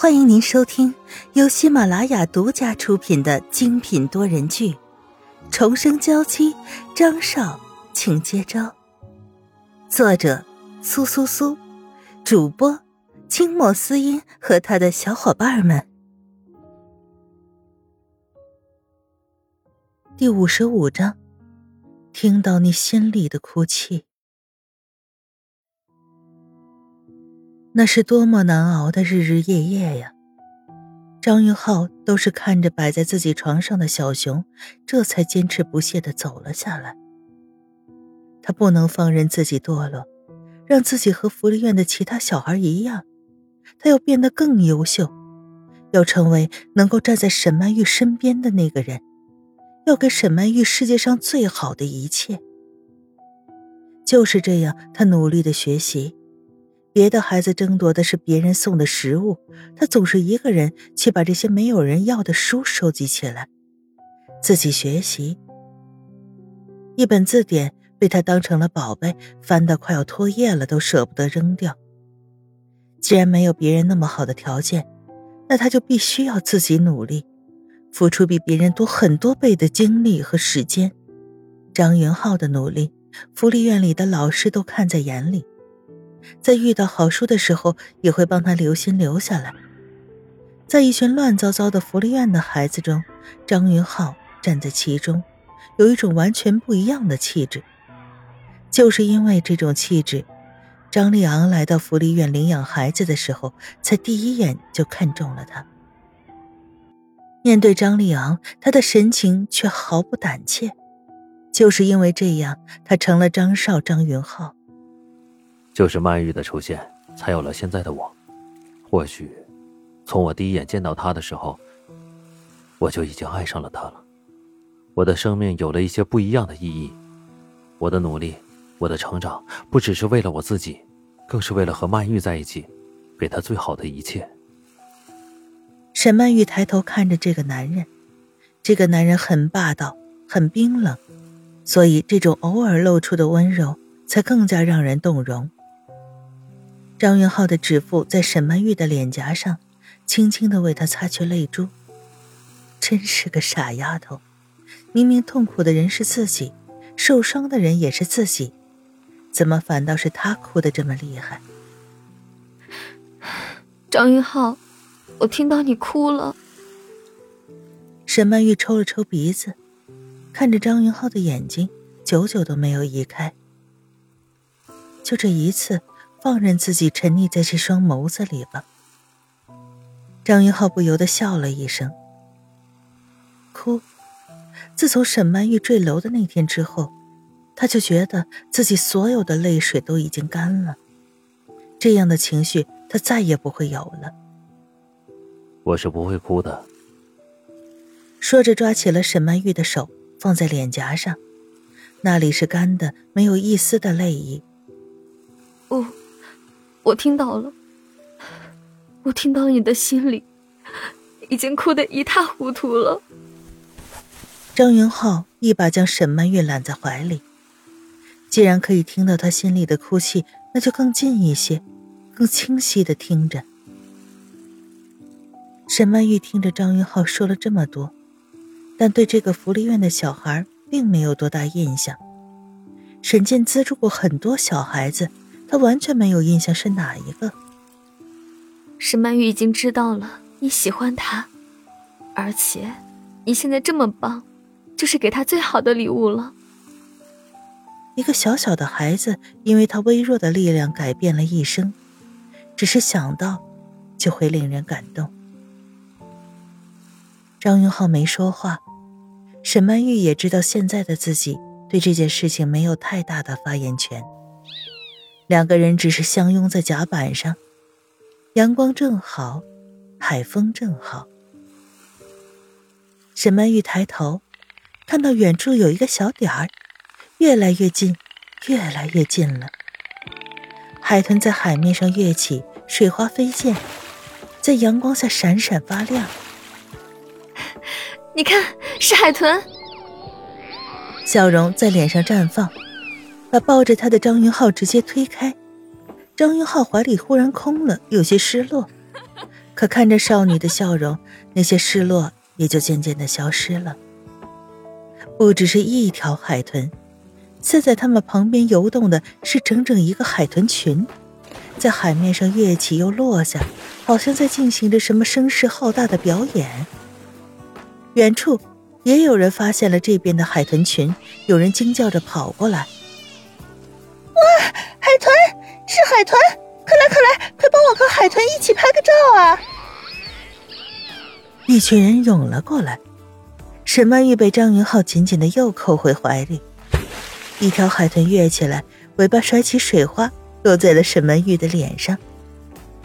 欢迎您收听由喜马拉雅独家出品的精品多人剧《重生娇妻》，张少，请接招。作者：苏苏苏，主播：清墨思音和他的小伙伴们。第五十五章，听到你心里的哭泣。那是多么难熬的日日夜夜呀！张云浩都是看着摆在自己床上的小熊，这才坚持不懈的走了下来。他不能放任自己堕落，让自己和福利院的其他小孩一样，他要变得更优秀，要成为能够站在沈曼玉身边的那个人，要给沈曼玉世界上最好的一切。就是这样，他努力的学习。别的孩子争夺的是别人送的食物，他总是一个人去把这些没有人要的书收集起来，自己学习。一本字典被他当成了宝贝，翻得快要脱页了，都舍不得扔掉。既然没有别人那么好的条件，那他就必须要自己努力，付出比别人多很多倍的精力和时间。张云浩的努力，福利院里的老师都看在眼里。在遇到好书的时候，也会帮他留心留下来。在一群乱糟糟的福利院的孩子中，张云浩站在其中，有一种完全不一样的气质。就是因为这种气质，张立昂来到福利院领养孩子的时候，才第一眼就看中了他。面对张立昂，他的神情却毫不胆怯。就是因为这样，他成了张少张云浩。就是曼玉的出现，才有了现在的我。或许，从我第一眼见到她的时候，我就已经爱上了她了。我的生命有了一些不一样的意义。我的努力，我的成长，不只是为了我自己，更是为了和曼玉在一起，给她最好的一切。沈曼玉抬头看着这个男人，这个男人很霸道，很冰冷，所以这种偶尔露出的温柔，才更加让人动容。张云浩的指腹在沈曼玉的脸颊上，轻轻的为她擦去泪珠。真是个傻丫头，明明痛苦的人是自己，受伤的人也是自己，怎么反倒是他哭的这么厉害？张云浩，我听到你哭了。沈曼玉抽了抽鼻子，看着张云浩的眼睛，久久都没有移开。就这一次。放任自己沉溺在这双眸子里吧。张云浩不由得笑了一声。哭。自从沈曼玉坠楼的那天之后，他就觉得自己所有的泪水都已经干了。这样的情绪，他再也不会有了。我是不会哭的。说着，抓起了沈曼玉的手，放在脸颊上，那里是干的，没有一丝的泪意。不。我听到了，我听到你的心里已经哭得一塌糊涂了。张云浩一把将沈曼玉揽在怀里，既然可以听到他心里的哭泣，那就更近一些，更清晰的听着。沈曼玉听着张云浩说了这么多，但对这个福利院的小孩并没有多大印象。沈健资助过很多小孩子。他完全没有印象是哪一个。沈曼玉已经知道了你喜欢他，而且你现在这么棒，就是给他最好的礼物了。一个小小的孩子，因为他微弱的力量改变了一生，只是想到就会令人感动。张云浩没说话，沈曼玉也知道现在的自己对这件事情没有太大的发言权。两个人只是相拥在甲板上，阳光正好，海风正好。沈曼玉抬头，看到远处有一个小点儿，越来越近，越来越近了。海豚在海面上跃起，水花飞溅，在阳光下闪闪发亮。你看，是海豚，笑容在脸上绽放。把抱着他的张云浩直接推开，张云浩怀里忽然空了，有些失落，可看着少女的笑容，那些失落也就渐渐的消失了。不只是一条海豚，刺在他们旁边游动的是整整一个海豚群，在海面上跃起又落下，好像在进行着什么声势浩大的表演。远处也有人发现了这边的海豚群，有人惊叫着跑过来：“哇，海豚！是海豚！快来，快来，快帮我和海豚一起拍个照啊！”一群人涌了过来。沈曼玉被张云浩紧紧的又扣回怀里，一条海豚跃起来，尾巴甩起水花，落在了沈曼玉的脸上。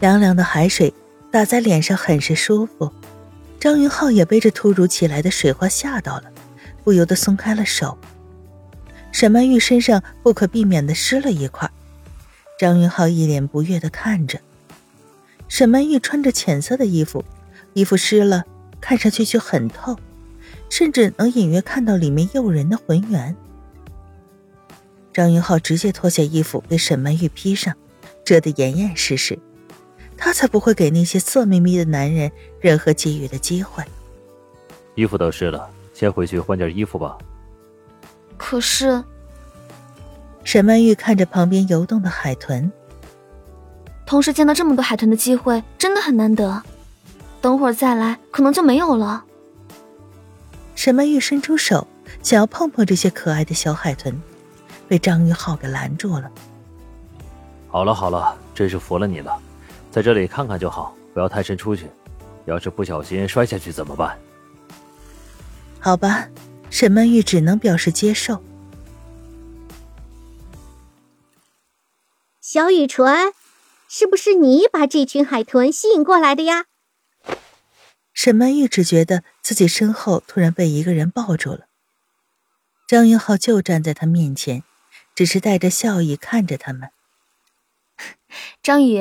凉凉的海水打在脸上，很是舒服。张云浩也被这突如其来的水花吓到了，不由得松开了手。沈曼玉身上不可避免的湿了一块，张云浩一脸不悦的看着。沈曼玉穿着浅色的衣服，衣服湿了，看上去就很透。甚至能隐约看到里面诱人的浑圆。张云浩直接脱下衣服给沈曼玉披上，遮得严严实实。他才不会给那些色眯眯的男人任何给予的机会。衣服都湿了，先回去换件衣服吧。可是，沈曼玉看着旁边游动的海豚，同时见到这么多海豚的机会真的很难得。等会儿再来，可能就没有了。沈曼玉伸出手，想要碰碰这些可爱的小海豚，被张玉浩给拦住了。好了好了，真是服了你了，在这里看看就好，不要太深出去，要是不小心摔下去怎么办？好吧，沈曼玉只能表示接受。小雨纯，是不是你把这群海豚吸引过来的呀？沈曼玉只觉得自己身后突然被一个人抱住了，张云浩就站在他面前，只是带着笑意看着他们。张宇，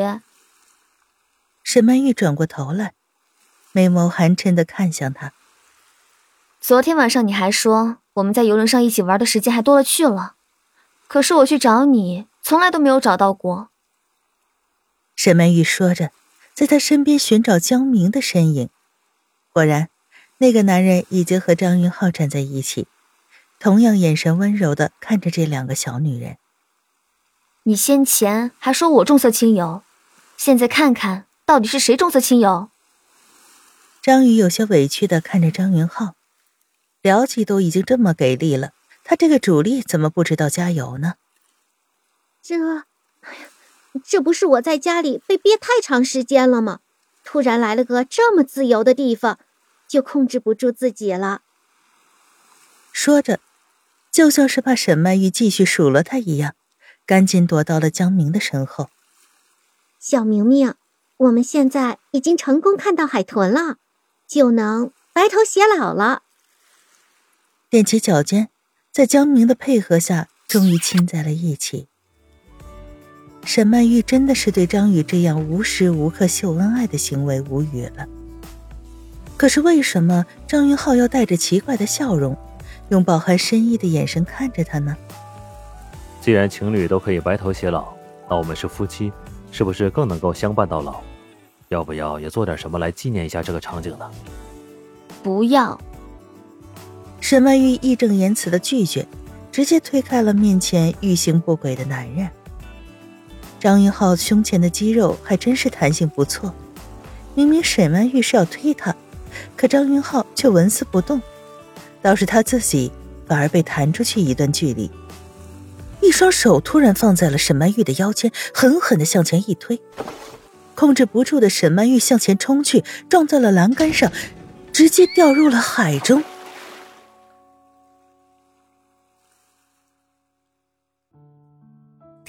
沈曼玉转过头来，眉眸含嗔的看向他。昨天晚上你还说我们在游轮上一起玩的时间还多了去了，可是我去找你，从来都没有找到过。沈曼玉说着，在他身边寻找江明的身影。果然，那个男人已经和张云浩站在一起，同样眼神温柔的看着这两个小女人。你先前还说我重色轻友，现在看看到底是谁重色轻友？张宇有些委屈的看着张云浩，辽气都已经这么给力了，他这个主力怎么不知道加油呢？这，哎呀，这不是我在家里被憋太长时间了吗？突然来了个这么自由的地方，就控制不住自己了。说着，就像是怕沈曼玉继续数落他一样，赶紧躲到了江明的身后。小明明，我们现在已经成功看到海豚了，就能白头偕老了。踮起脚尖，在江明的配合下，终于亲在了一起。沈曼玉真的是对张宇这样无时无刻秀恩爱的行为无语了。可是为什么张云浩要带着奇怪的笑容，用饱含深意的眼神看着他呢？既然情侣都可以白头偕老，那我们是夫妻，是不是更能够相伴到老？要不要也做点什么来纪念一下这个场景呢？不要。沈曼玉义正言辞的拒绝，直接推开了面前欲行不轨的男人。张云浩胸前的肌肉还真是弹性不错，明明沈曼玉是要推他，可张云浩却纹丝不动，倒是他自己反而被弹出去一段距离，一双手突然放在了沈曼玉的腰间，狠狠的向前一推，控制不住的沈曼玉向前冲去，撞在了栏杆上，直接掉入了海中。